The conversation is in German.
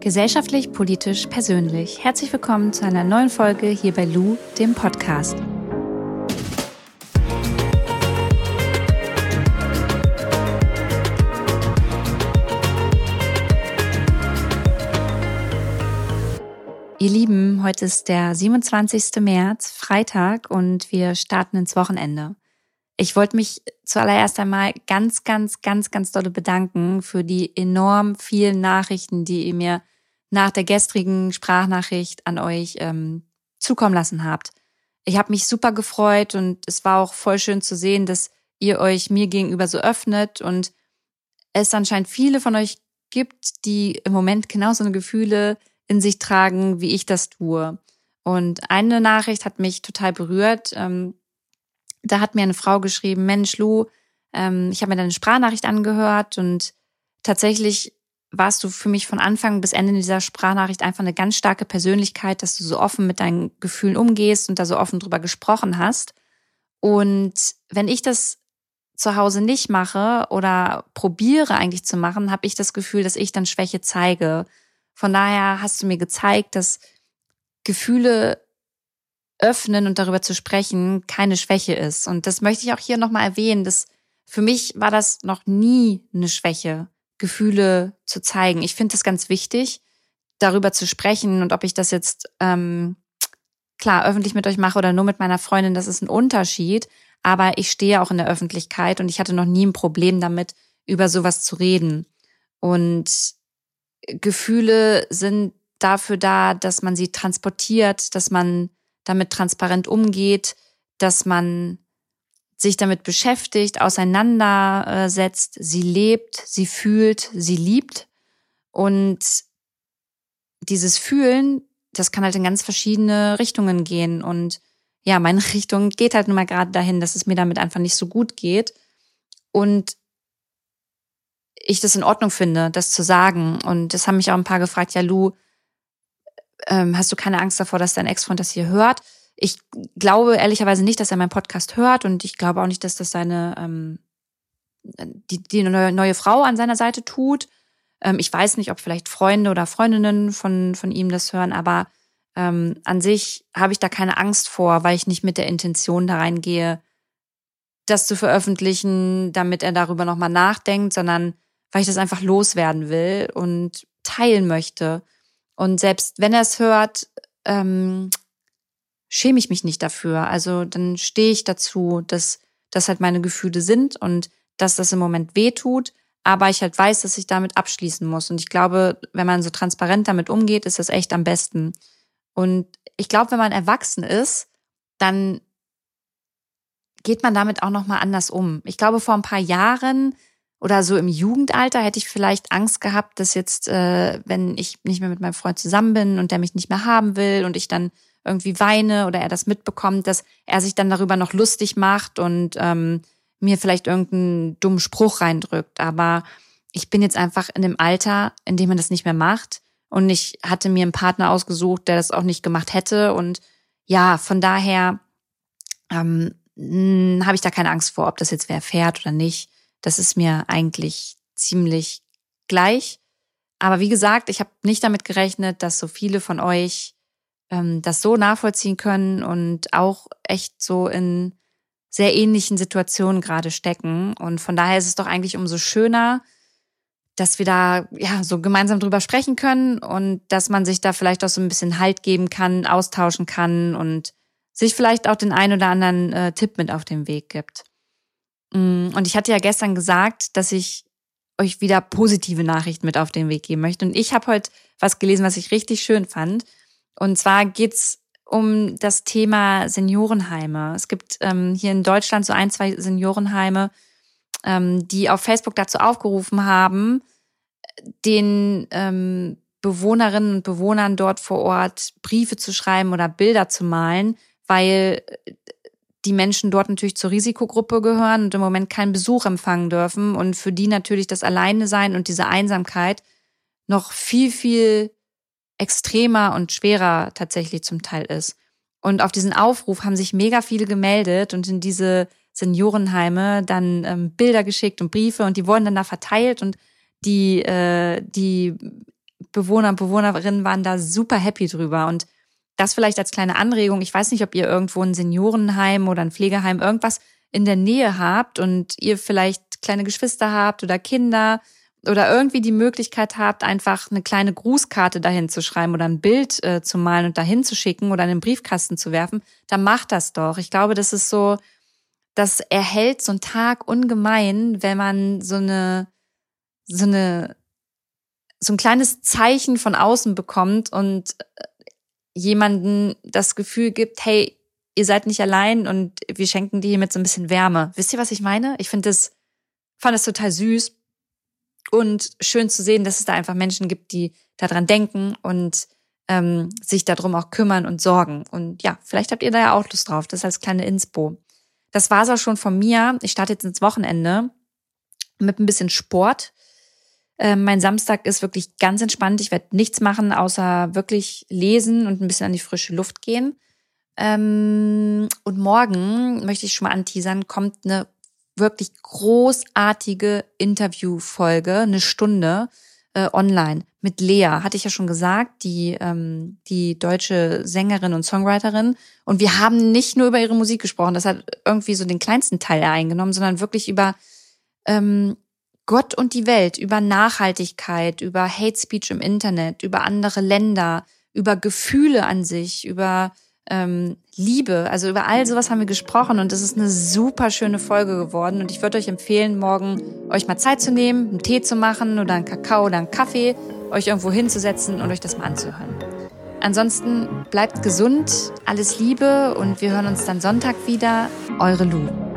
Gesellschaftlich, politisch, persönlich. Herzlich willkommen zu einer neuen Folge hier bei Lou, dem Podcast. Ihr Lieben, heute ist der 27. März, Freitag, und wir starten ins Wochenende. Ich wollte mich zuallererst einmal ganz, ganz, ganz, ganz dolle bedanken für die enorm vielen Nachrichten, die ihr mir nach der gestrigen Sprachnachricht an euch ähm, zukommen lassen habt. Ich habe mich super gefreut und es war auch voll schön zu sehen, dass ihr euch mir gegenüber so öffnet und es anscheinend viele von euch gibt, die im Moment genauso eine Gefühle in sich tragen, wie ich das tue. Und eine Nachricht hat mich total berührt. Ähm, da hat mir eine Frau geschrieben, Mensch, Lu, ähm, ich habe mir deine Sprachnachricht angehört und tatsächlich warst du für mich von Anfang bis Ende dieser Sprachnachricht einfach eine ganz starke Persönlichkeit, dass du so offen mit deinen Gefühlen umgehst und da so offen drüber gesprochen hast. Und wenn ich das zu Hause nicht mache oder probiere eigentlich zu machen, habe ich das Gefühl, dass ich dann Schwäche zeige. Von daher hast du mir gezeigt, dass Gefühle öffnen und darüber zu sprechen keine Schwäche ist. Und das möchte ich auch hier nochmal erwähnen, dass für mich war das noch nie eine Schwäche, Gefühle zu zeigen. Ich finde das ganz wichtig, darüber zu sprechen und ob ich das jetzt ähm, klar öffentlich mit euch mache oder nur mit meiner Freundin, das ist ein Unterschied. Aber ich stehe auch in der Öffentlichkeit und ich hatte noch nie ein Problem damit, über sowas zu reden. Und Gefühle sind dafür da, dass man sie transportiert, dass man damit transparent umgeht, dass man sich damit beschäftigt, auseinandersetzt, sie lebt, sie fühlt, sie liebt. Und dieses Fühlen, das kann halt in ganz verschiedene Richtungen gehen. Und ja, meine Richtung geht halt nun mal gerade dahin, dass es mir damit einfach nicht so gut geht. Und ich das in Ordnung finde, das zu sagen. Und das haben mich auch ein paar gefragt, ja, Lu, ähm, hast du keine Angst davor, dass dein Ex-Freund das hier hört? Ich glaube ehrlicherweise nicht, dass er meinen Podcast hört und ich glaube auch nicht, dass das seine ähm, die, die neue, neue Frau an seiner Seite tut. Ähm, ich weiß nicht, ob vielleicht Freunde oder Freundinnen von, von ihm das hören, aber ähm, an sich habe ich da keine Angst vor, weil ich nicht mit der Intention da reingehe, das zu veröffentlichen, damit er darüber nochmal nachdenkt, sondern weil ich das einfach loswerden will und teilen möchte. Und selbst wenn er es hört, ähm, schäme ich mich nicht dafür. Also dann stehe ich dazu, dass das halt meine Gefühle sind und dass das im Moment weh tut, aber ich halt weiß, dass ich damit abschließen muss. Und ich glaube, wenn man so transparent damit umgeht, ist das echt am besten. Und ich glaube, wenn man erwachsen ist, dann geht man damit auch noch mal anders um. Ich glaube, vor ein paar Jahren oder so im Jugendalter hätte ich vielleicht Angst gehabt, dass jetzt, äh, wenn ich nicht mehr mit meinem Freund zusammen bin und der mich nicht mehr haben will und ich dann irgendwie weine oder er das mitbekommt, dass er sich dann darüber noch lustig macht und ähm, mir vielleicht irgendeinen dummen Spruch reindrückt. Aber ich bin jetzt einfach in dem Alter, in dem man das nicht mehr macht. Und ich hatte mir einen Partner ausgesucht, der das auch nicht gemacht hätte. Und ja, von daher ähm, habe ich da keine Angst vor, ob das jetzt wer erfährt oder nicht. Das ist mir eigentlich ziemlich gleich. Aber wie gesagt, ich habe nicht damit gerechnet, dass so viele von euch ähm, das so nachvollziehen können und auch echt so in sehr ähnlichen Situationen gerade stecken. Und von daher ist es doch eigentlich umso schöner, dass wir da ja so gemeinsam drüber sprechen können und dass man sich da vielleicht auch so ein bisschen Halt geben kann, austauschen kann und sich vielleicht auch den ein oder anderen äh, Tipp mit auf den Weg gibt. Mm, und ich hatte ja gestern gesagt, dass ich euch wieder positive Nachrichten mit auf den Weg geben möchte. Und ich habe heute was gelesen, was ich richtig schön fand. Und zwar geht's um das Thema Seniorenheime. Es gibt ähm, hier in Deutschland so ein, zwei Seniorenheime, ähm, die auf Facebook dazu aufgerufen haben, den ähm, Bewohnerinnen und Bewohnern dort vor Ort Briefe zu schreiben oder Bilder zu malen, weil die Menschen dort natürlich zur Risikogruppe gehören und im Moment keinen Besuch empfangen dürfen und für die natürlich das Alleine sein und diese Einsamkeit noch viel, viel extremer und schwerer tatsächlich zum Teil ist. Und auf diesen Aufruf haben sich mega viele gemeldet und in diese Seniorenheime dann ähm, Bilder geschickt und Briefe und die wurden dann da verteilt und die, äh, die Bewohner und Bewohnerinnen waren da super happy drüber. Und das vielleicht als kleine Anregung. Ich weiß nicht, ob ihr irgendwo ein Seniorenheim oder ein Pflegeheim irgendwas in der Nähe habt und ihr vielleicht kleine Geschwister habt oder Kinder oder irgendwie die Möglichkeit habt, einfach eine kleine Grußkarte dahin zu schreiben oder ein Bild äh, zu malen und dahin zu schicken oder in den Briefkasten zu werfen, dann macht das doch. Ich glaube, das ist so, das erhält so einen Tag ungemein, wenn man so eine, so eine, so ein kleines Zeichen von außen bekommt und äh, jemanden das Gefühl gibt, hey, ihr seid nicht allein und wir schenken dir hiermit so ein bisschen Wärme. Wisst ihr, was ich meine? Ich finde das, fand das total süß und schön zu sehen, dass es da einfach Menschen gibt, die daran denken und ähm, sich darum auch kümmern und sorgen. Und ja, vielleicht habt ihr da ja auch Lust drauf. Das als kleine Inspo. Das war's auch schon von mir. Ich starte jetzt ins Wochenende mit ein bisschen Sport. Ähm, mein Samstag ist wirklich ganz entspannt. Ich werde nichts machen, außer wirklich lesen und ein bisschen an die frische Luft gehen. Ähm, und morgen möchte ich schon mal anteasern, kommt eine wirklich großartige Interviewfolge, eine Stunde äh, online mit Lea, hatte ich ja schon gesagt, die, ähm, die deutsche Sängerin und Songwriterin. Und wir haben nicht nur über ihre Musik gesprochen, das hat irgendwie so den kleinsten Teil eingenommen, sondern wirklich über ähm, Gott und die Welt, über Nachhaltigkeit, über Hate Speech im Internet, über andere Länder, über Gefühle an sich, über ähm, Liebe. Also über all sowas haben wir gesprochen und es ist eine super schöne Folge geworden. Und ich würde euch empfehlen, morgen euch mal Zeit zu nehmen, einen Tee zu machen oder einen Kakao oder einen Kaffee, euch irgendwo hinzusetzen und euch das mal anzuhören. Ansonsten bleibt gesund, alles Liebe und wir hören uns dann Sonntag wieder. Eure Lu.